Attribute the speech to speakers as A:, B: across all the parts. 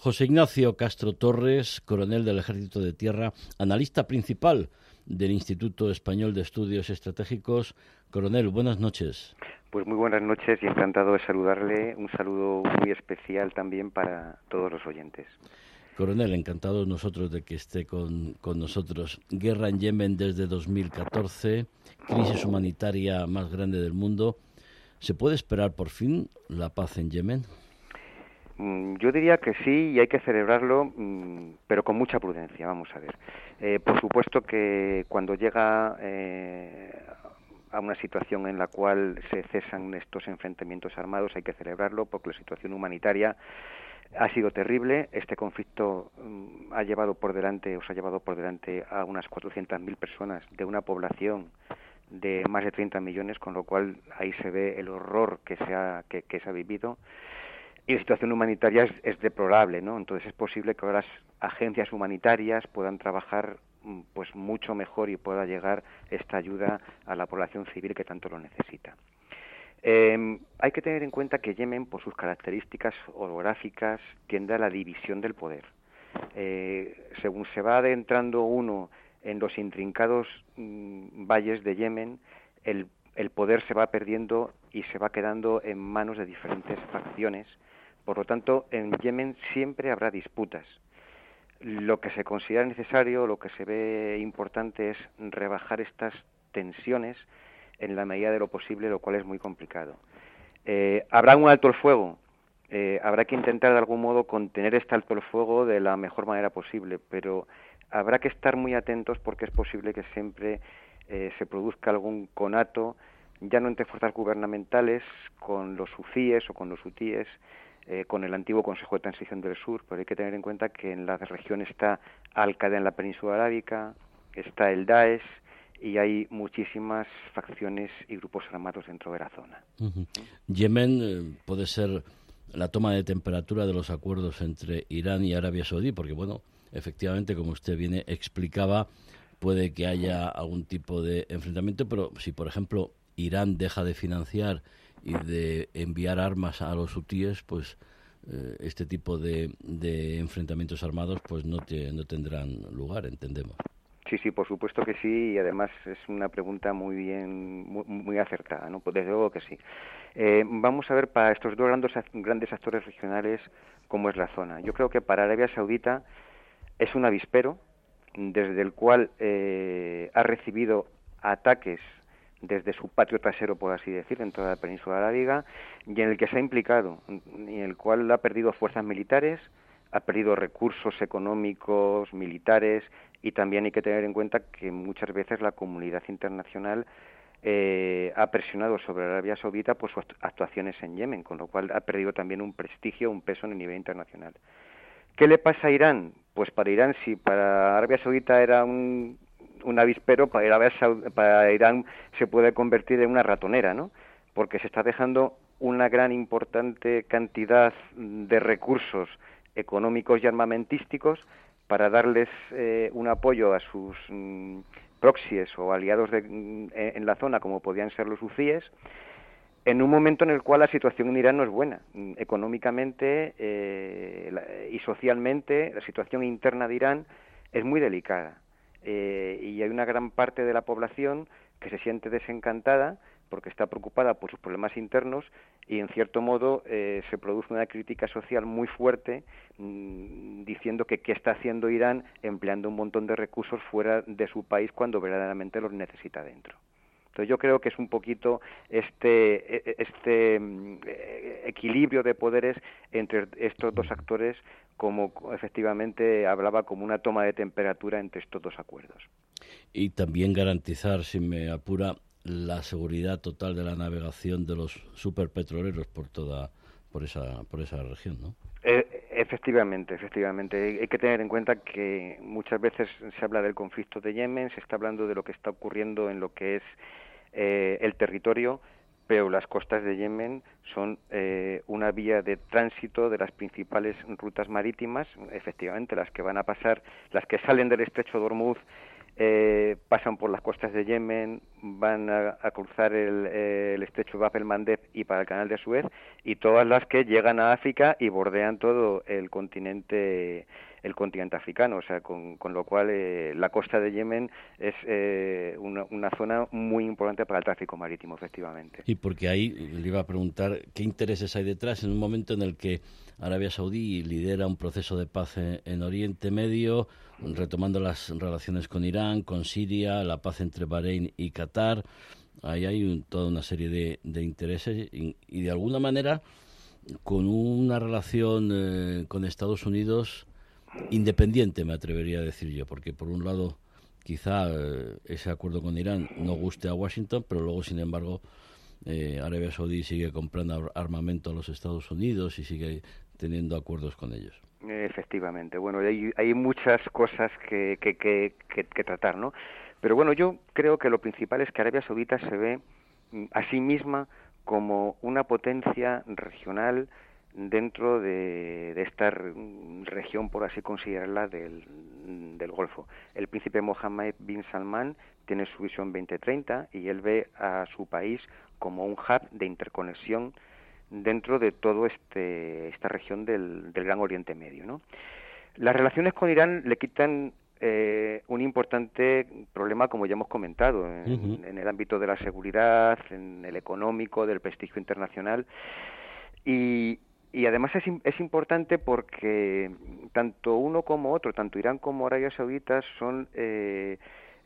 A: José Ignacio Castro Torres, coronel del Ejército de Tierra, analista principal del Instituto Español de Estudios Estratégicos. Coronel, buenas noches.
B: Pues muy buenas noches y encantado de saludarle. Un saludo muy especial también para todos los oyentes.
A: Coronel, encantado nosotros de que esté con, nosotros. Guerra en Yemen desde 2014, crisis humanitaria más grande del mundo. ¿Se puede esperar por fin la paz en Yemen?
B: Mm, yo diría que sí y hay que celebrarlo, mm, pero con mucha prudencia, vamos a ver. Eh, por supuesto que cuando llega eh, a una situación en la cual se cesan estos enfrentamientos armados hay que celebrarlo porque la situación humanitaria ha sido terrible. Este conflicto mm, ha llevado por delante, os ha llevado por delante a unas 400.000 personas de una población de más de 30 millones, con lo cual ahí se ve el horror que se ha, que se ha vivido y la situación humanitaria es, deplorable, ¿no? Entonces es posible que ahora las agencias humanitarias puedan trabajar mm, pues mucho mejor y pueda llegar esta ayuda a la población civil que tanto lo necesita. Em, hay que tener en cuenta que Yemen, por sus características orográficas, tiende a la división del poder. Eh, según se va adentrando uno en los intrincados mm, valles de Yemen, el, el poder se va perdiendo y se va quedando en manos de diferentes facciones por lo tanto, en Yemen siempre habrá disputas. Lo que se considera necesario, lo que se ve importante es rebajar estas tensiones en la medida de lo posible, lo cual es muy complicado. Eh, habrá un alto el fuego, eh, habrá que intentar de algún modo contener este alto el fuego de la mejor manera posible, pero habrá que estar muy atentos porque es posible que siempre eh, se produzca algún conato, ya no entre fuerzas gubernamentales, con los UCIES o con los UTIES, eh, con el antiguo Consejo de Transición del Sur, pero hay que tener en cuenta que en la región está Al-Qaeda en la península arábica, está el Daesh y hay muchísimas facciones y grupos armados dentro de la zona.
A: Yemen eh, puede ser la toma de temperatura de los acuerdos entre Irán y Arabia Saudí, porque bueno, efectivamente, como usted viene explicaba, puede que haya algún tipo de enfrentamiento, pero si por ejemplo Irán deja de financiar y de enviar armas a los hutíes, pues eh, este tipo de, de, enfrentamientos armados pues no, no tendrán lugar, entendemos.
B: Sí, sí, por supuesto que sí, y además es una pregunta muy bien, muy, acertada, ¿no? Pues desde luego que sí. Eh, vamos a ver para estos dos grandes, grandes actores regionales cómo es la zona. Yo creo que para Arabia Saudita es un avispero desde el cual eh, ha recibido ataques desde su patio trasero, por así decir, en toda la península arábiga, y en el que se ha implicado, y en el cual ha perdido fuerzas militares, ha perdido recursos económicos, militares, y también hay que tener en cuenta que muchas veces la comunidad internacional eh, ha presionado sobre Arabia Saudita por sus actuaciones en Yemen, con lo cual ha perdido también un prestigio, un peso en el nivel internacional. ¿Qué le pasa a Irán? Pues para Irán, si para Arabia Saudita era un un avispero para, para Irán se puede convertir en una ratonera, ¿no? Porque se está dejando una gran importante cantidad de recursos económicos y armamentísticos para darles eh, un apoyo a sus mm, proxies o aliados mm, en la zona, como podían ser los UCIES, en un momento en el cual la situación en Irán no es buena. Mm, económicamente eh, y socialmente, la situación interna de Irán es muy delicada. Eh, y hay una gran parte de la población que se siente desencantada porque está preocupada por sus problemas internos y en cierto modo eh, se produce una crítica social muy fuerte mm, diciendo que qué está haciendo Irán empleando un montón de recursos fuera de su país cuando verdaderamente los necesita dentro. Entonces yo creo que es un poquito este, e, e, este mm, equilibrio de poderes entre estos dos actores como efectivamente hablaba como una toma de temperatura entre estos dos acuerdos.
A: Y también garantizar, si me apura, la seguridad total de la navegación de los superpetroleros por toda por esa por esa región, ¿no?
B: Eh, efectivamente, efectivamente. Hay que tener en cuenta que muchas veces se habla del conflicto de Yemen, se está hablando de lo que está ocurriendo en lo que es eh, el territorio, pero las costas de Yemen son eh, una vía de tránsito de las principales rutas marítimas, efectivamente las que van a pasar, las que salen del estrecho de Hormuz eh, pasan por las costas de Yemen, van a, cruzar el, el, estrecho Bab el Mandeb y para el canal de Suez, y todas las que llegan a África y bordean todo el continente el continente africano, o sea, con, con lo cual eh, la costa de Yemen es eh, una, zona muy importante para el tráfico marítimo, efectivamente.
A: Y porque ahí le iba a preguntar qué intereses hay detrás en un momento en el que Arabia Saudí lidera un proceso de paz en, Oriente Medio, retomando las relaciones con Irán, con Siria, la paz entre Bahrein y Qatar. Ahí hay toda una serie de, intereses y, de alguna manera con una relación eh, con Estados Unidos independiente, me atrevería a decir yo, porque por un lado quizá eh, ese acuerdo con Irán no guste a Washington, pero luego, sin embargo, eh, Arabia Saudí sigue comprando armamento a los Estados Unidos y sigue teniendo acuerdos con ellos.
B: Efectivamente, bueno, hay, hay muchas cosas que, que, que, que, tratar, ¿no? Pero bueno, yo creo que lo principal es que Arabia Saudita se ve mm, a sí misma como una potencia regional dentro de, esta región, por así considerarla, del, del, Golfo. El príncipe Mohammed bin Salman tiene su visión 2030 y él ve a su país como un hub de interconexión dentro de toda este, esta región del, del, Gran Oriente Medio. ¿no? Las relaciones con Irán le quitan eh, un importante problema, como ya hemos comentado, en, en, el ámbito de la seguridad, en el económico, del prestigio internacional. Y, y además es, es importante porque tanto uno como otro, tanto Irán como Arabia Saudita, son eh,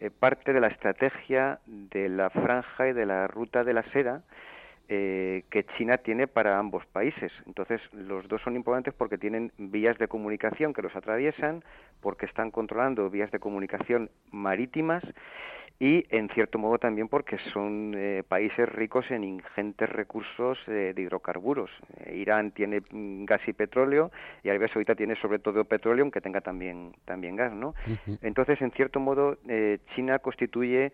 B: eh, parte de la estrategia de la franja y de la ruta de la seda eh, que China tiene para ambos países. Entonces, los dos son importantes porque tienen vías de comunicación que los atraviesan, porque están controlando vías de comunicación marítimas y en cierto modo también porque son eh, países ricos en ingentes recursos eh, de hidrocarburos. Eh, Irán tiene mm, gas y petróleo y Arabia Saudita tiene sobre todo petróleo, aunque tenga también también gas, ¿no? Entonces, en cierto modo, China constituye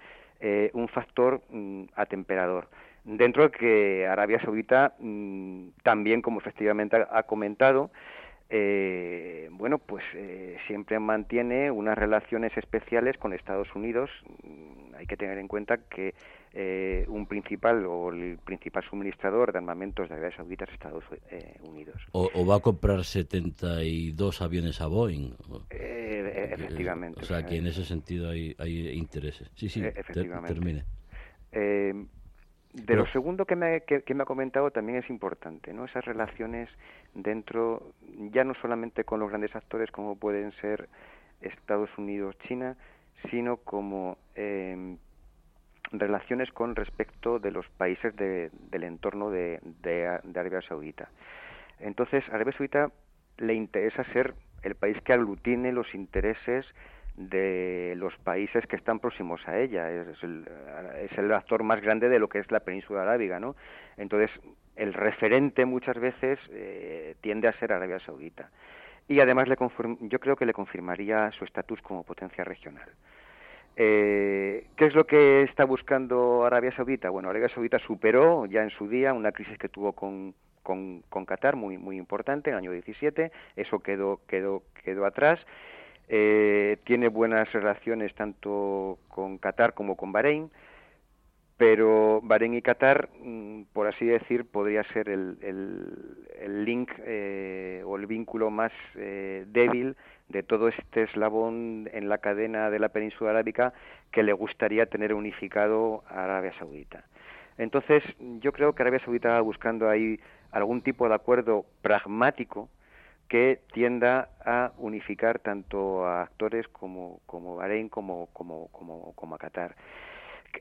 B: un factor mm, atemperador. Dentro de que Arabia Saudita mm, también, como efectivamente ha comentado, eh, bueno, pues eh, siempre mantiene unas relaciones especiales con Estados Unidos. Mm, hay que tener en cuenta que eh, un principal o el principal suministrador de armamentos de Arabia Saudita es Estados eh, Unidos.
A: O, va a comprar 72 aviones a Boeing.
B: efectivamente.
A: o sea, que en ese sentido hay, hay intereses. Sí, sí, efectivamente. termine.
B: De lo segundo que me, que, me ha comentado también es importante, ¿no? Esas relaciones dentro, ya no solamente con los grandes actores como pueden ser Estados Unidos, China, sino como em, relaciones con respecto de los países del entorno de, de, Arabia Saudita. Entonces, a Arabia Saudita le interesa ser el país que aglutine los intereses de los países que están próximos a ella. Es el, es el actor más grande de lo que es la península arábiga, ¿no? Entonces, el referente muchas veces eh, tiende a ser Arabia Saudita. Y además le yo creo que le confirmaría su estatus como potencia regional. Eh, ¿Qué es lo que está buscando Arabia Saudita? Bueno, Arabia Saudita superó ya en su día una crisis que tuvo con, con, con Qatar muy, muy importante en el año 17, eso quedó, quedó, quedó atrás eh, tiene buenas relaciones tanto con Qatar como con Bahrein, pero Bahrein y Qatar, mm, por así decir, podría ser el, el, link eh, o el vínculo más eh, débil de todo este eslabón en la cadena de la península arábica que le gustaría tener unificado a Arabia Saudita. Entonces, yo creo que Arabia Saudita va buscando ahí algún tipo de acuerdo pragmático que tienda a unificar tanto a actores como, como Bahrein como, como, como, como a Qatar.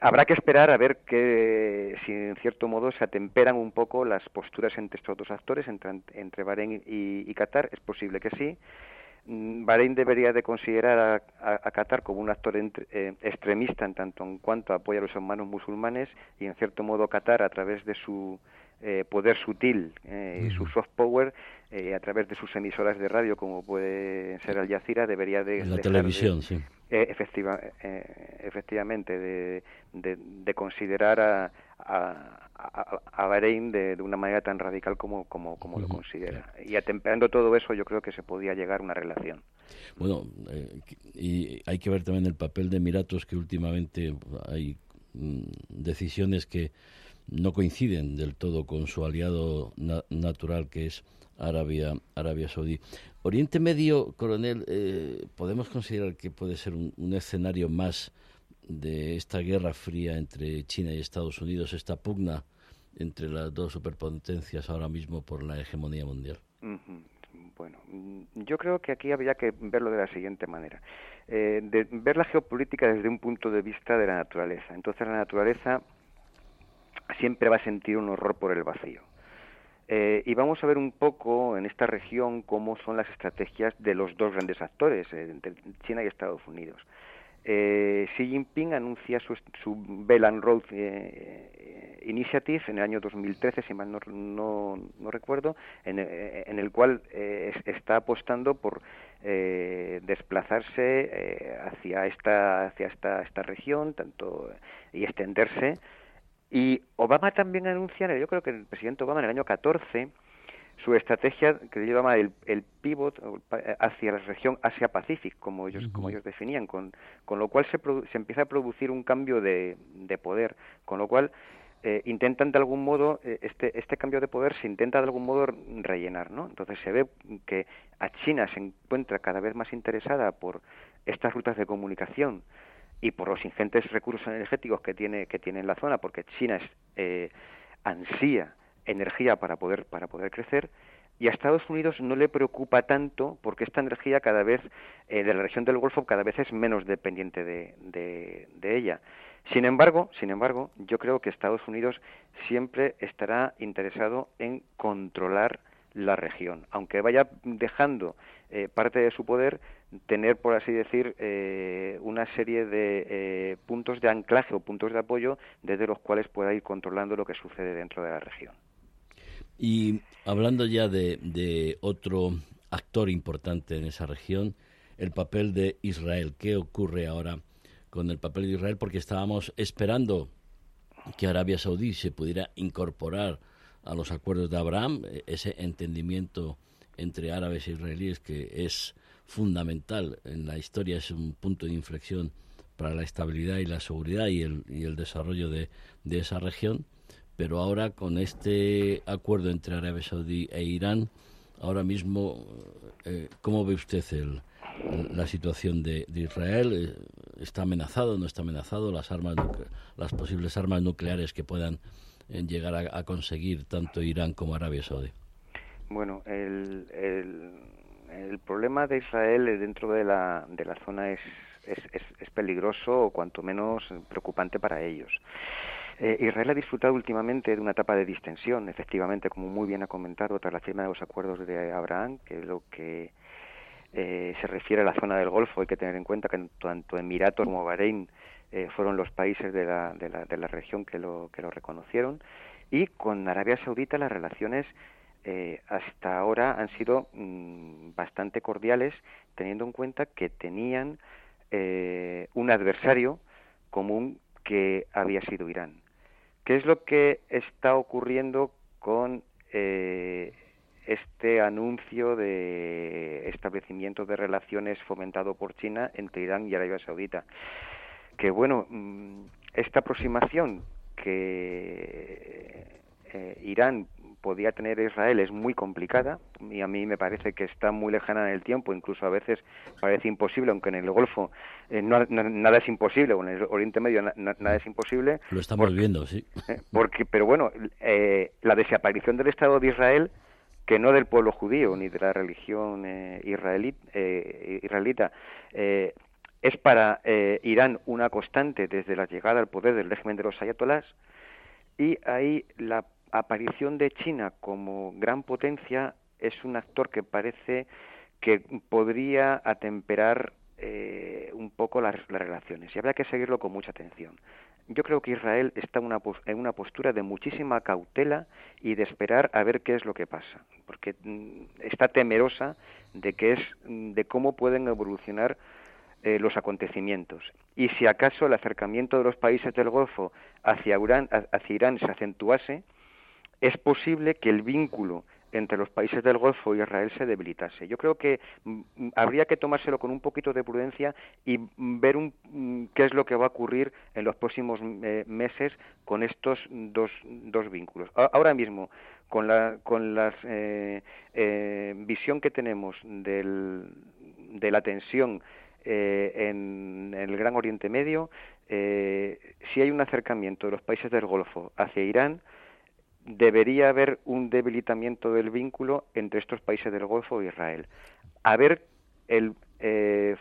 B: Habrá que esperar a ver que, si en cierto modo se atemperan un poco las posturas entre estos dos actores, entre, entre Bahrein y, Qatar. Es posible que sí. Mm, Bahrein debería de considerar a, Qatar como un actor eh, extremista en tanto en cuanto apoya a los hermanos musulmanes y en cierto modo Qatar a través de su eh, poder sutil eh, y su soft power eh, a través de sus emisoras de radio como puede ser Al Jazeera debería de
A: la televisión sí
B: efectiva, efectivamente de, de, considerar a, a, Bahrein de, una manera tan radical como, como, como lo considera. Y atemperando todo eso, yo creo que se podía llegar a una relación.
A: Bueno, eh, y hay que ver también el papel de Emiratos, que últimamente hay mm, decisiones que no coinciden del todo con su aliado natural, que es Arabia, Arabia Saudí. Oriente Medio, coronel, eh, podemos considerar que puede ser un escenario más de esta guerra fría entre China y Estados Unidos, esta pugna entre las dos superpotencias ahora mismo por la hegemonía mundial?
B: Bueno, yo creo que aquí habría que verlo de la siguiente manera. Eh, ver la geopolítica desde un punto de vista de la naturaleza. Entonces la naturaleza siempre va a sentir un horror por el vacío. Eh, y vamos a ver un poco en esta región cómo son las estrategias de los dos grandes actores, eh, China y Estados Unidos eh, Xi Jinping anuncia su, su Belt and Road eh, Initiative en el año 2013, si mal no, no, recuerdo, en, eh, en, el cual eh, está apostando por eh, desplazarse eh, hacia esta hacia esta, esta región, tanto y extenderse. Y Obama también anuncia, yo creo que el presidente Obama en el año 14 su estrategia que se llama el, el pivot hacia la región Asia-Pacífico, como ellos, como ellos definían, con, con lo cual se, se empieza a producir un cambio de, de poder, con lo cual eh, intentan de algún modo, eh, este, este cambio de poder se intenta de algún modo rellenar, ¿no? Entonces se ve que a China se encuentra cada vez más interesada por estas rutas de comunicación y por los ingentes recursos energéticos que tiene, que tiene en la zona, porque China es, eh, ansía energía para poder, para poder crecer y a Estados Unidos no le preocupa tanto porque esta energía cada vez eh, de la región del Golfo cada vez es menos dependiente de, de, ella. Sin embargo, sin embargo, yo creo que Estados Unidos siempre estará interesado en controlar la región, aunque vaya dejando eh, parte de su poder, tener, por así decir, eh, una serie de puntos de anclaje o puntos de apoyo desde los cuales pueda ir controlando lo que sucede dentro de la región.
A: Y hablando ya de, otro actor importante en esa región, el papel de Israel. ¿Qué ocurre ahora con el papel de Israel? Porque estábamos esperando que Arabia Saudí se pudiera incorporar a los acuerdos de Abraham, ese entendimiento entre árabes e israelíes que es fundamental en la historia, es un punto de inflexión para la estabilidad y la seguridad y el, y el desarrollo de esa región pero ahora con este acuerdo entre Arabia Saudí e Irán, ahora mismo, eh, ¿cómo ve usted el, la situación de, Israel? Eh, ¿Está amenazado, no está amenazado? Las, armas las posibles armas nucleares que puedan eh, llegar a, conseguir tanto Irán como Arabia Saudí.
B: Bueno, el, el, problema de Israel dentro de la, de la zona es, es, es peligroso o cuanto menos preocupante para ellos. Eh, Israel ha disfrutado últimamente de una etapa de distensión, efectivamente, como muy bien ha comentado, tras la firma de los acuerdos de Abraham, que lo que eh, se refiere a la zona del Golfo. Hay que tener en cuenta que tanto Emiratos como Bahrein eh, fueron los países de la, de, la, de la región que lo, que lo reconocieron. Y con Arabia Saudita las relaciones hasta ahora han sido mm, bastante cordiales, teniendo en cuenta que tenían un adversario común que había sido Irán. ¿Qué es lo que está ocurriendo con eh, este anuncio de establecimiento de relaciones fomentado por China entre Irán y Arabia Saudita? Que bueno, mm, esta aproximación que eh, Irán podía tener Israel es muy complicada y a mí me parece que está muy lejana en el tiempo, incluso a veces parece imposible, aunque en el Golfo eh, nada es imposible, o en el Oriente Medio nada es imposible.
A: Lo estamos viendo, sí.
B: Eh, porque, pero bueno, eh, la desaparición del Estado de Israel, que no del pueblo judío ni de la religión israelita, es para Irán una constante desde la llegada al poder del régimen de los ayatolás y ahí la aparición de China como gran potencia es un actor que parece que podría atemperar eh, un poco las, relaciones y habrá que seguirlo con mucha atención. Yo creo que Israel está una, en una postura de muchísima cautela y de esperar a ver qué es lo que pasa, porque mm, está temerosa de que es de cómo pueden evolucionar eh, los acontecimientos. Y si acaso el acercamiento de los países del Golfo hacia, hacia Irán se acentuase, es posible que el vínculo entre los países del Golfo y Israel se debilitase. Yo creo que mm, mm, habría que tomárselo con un poquito de prudencia y mm, ver un, qué es lo que va a ocurrir en los próximos eh, meses con estos dos, dos vínculos. Ahora mismo, con la, con la eh, eh, visión que tenemos del, de la tensión en, en, el Gran Oriente Medio, si hay un acercamiento de los países del Golfo hacia Irán, debería haber un debilitamiento del vínculo entre estos países del Golfo e Israel. A ver el eh,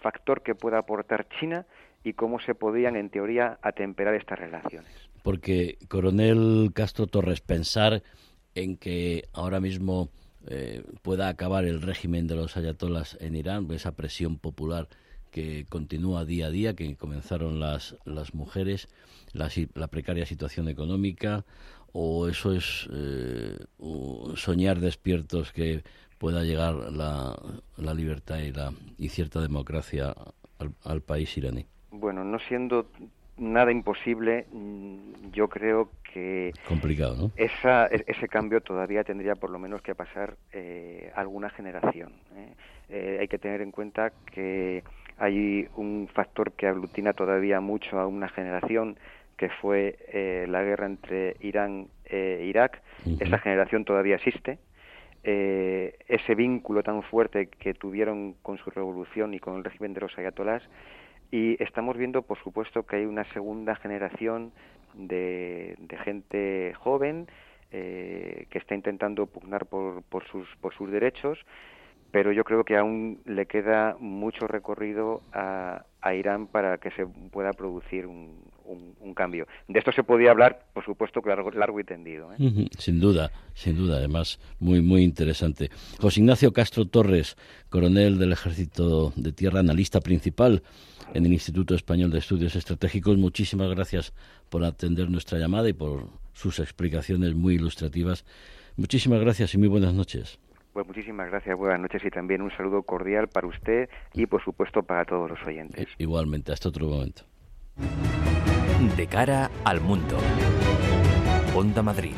B: factor que pueda aportar China y cómo se podían, en teoría, atemperar estas relaciones.
A: Porque, coronel Castro Torres, pensar en que ahora mismo eh, pueda acabar el régimen de los ayatolas en Irán, esa presión popular que continúa día a día, que comenzaron las, las mujeres, la precaria situación económica, o eso es eh, soñar despiertos que pueda llegar la, la libertad y, la, y cierta democracia al, país iraní?
B: Bueno, no siendo nada imposible, mm, yo creo que
A: complicado, ¿no?
B: Esa, e, ese cambio todavía tendría por lo menos que pasar eh, alguna generación. ¿eh? ¿eh? hay que tener en cuenta que hay un factor que aglutina todavía mucho a una generación que fue eh, la guerra entre Irán e Irak. Esa generación todavía existe. Ese vínculo tan fuerte que tuvieron con su revolución y con el régimen de los ayatolás. Y estamos viendo, por supuesto, que hay una segunda generación de, gente joven eh, que está intentando pugnar por, por, sus, por sus derechos pero yo creo que aún le queda mucho recorrido a, Irán para que se pueda producir un, cambio. De esto se podía hablar, por supuesto, largo, largo y tendido.
A: ¿eh? Sin duda, sin duda, además, muy, muy interesante. José Ignacio Castro Torres, coronel del Ejército de Tierra, analista principal en el Instituto Español de Estudios Estratégicos, muchísimas gracias por atender nuestra llamada y por sus explicaciones muy ilustrativas. Muchísimas gracias y muy buenas noches.
B: Pues muchísimas gracias, buenas noches y también un saludo cordial para usted y por supuesto para todos los oyentes.
A: Igualmente, hasta otro momento.
C: De cara al mundo. Onda Madrid.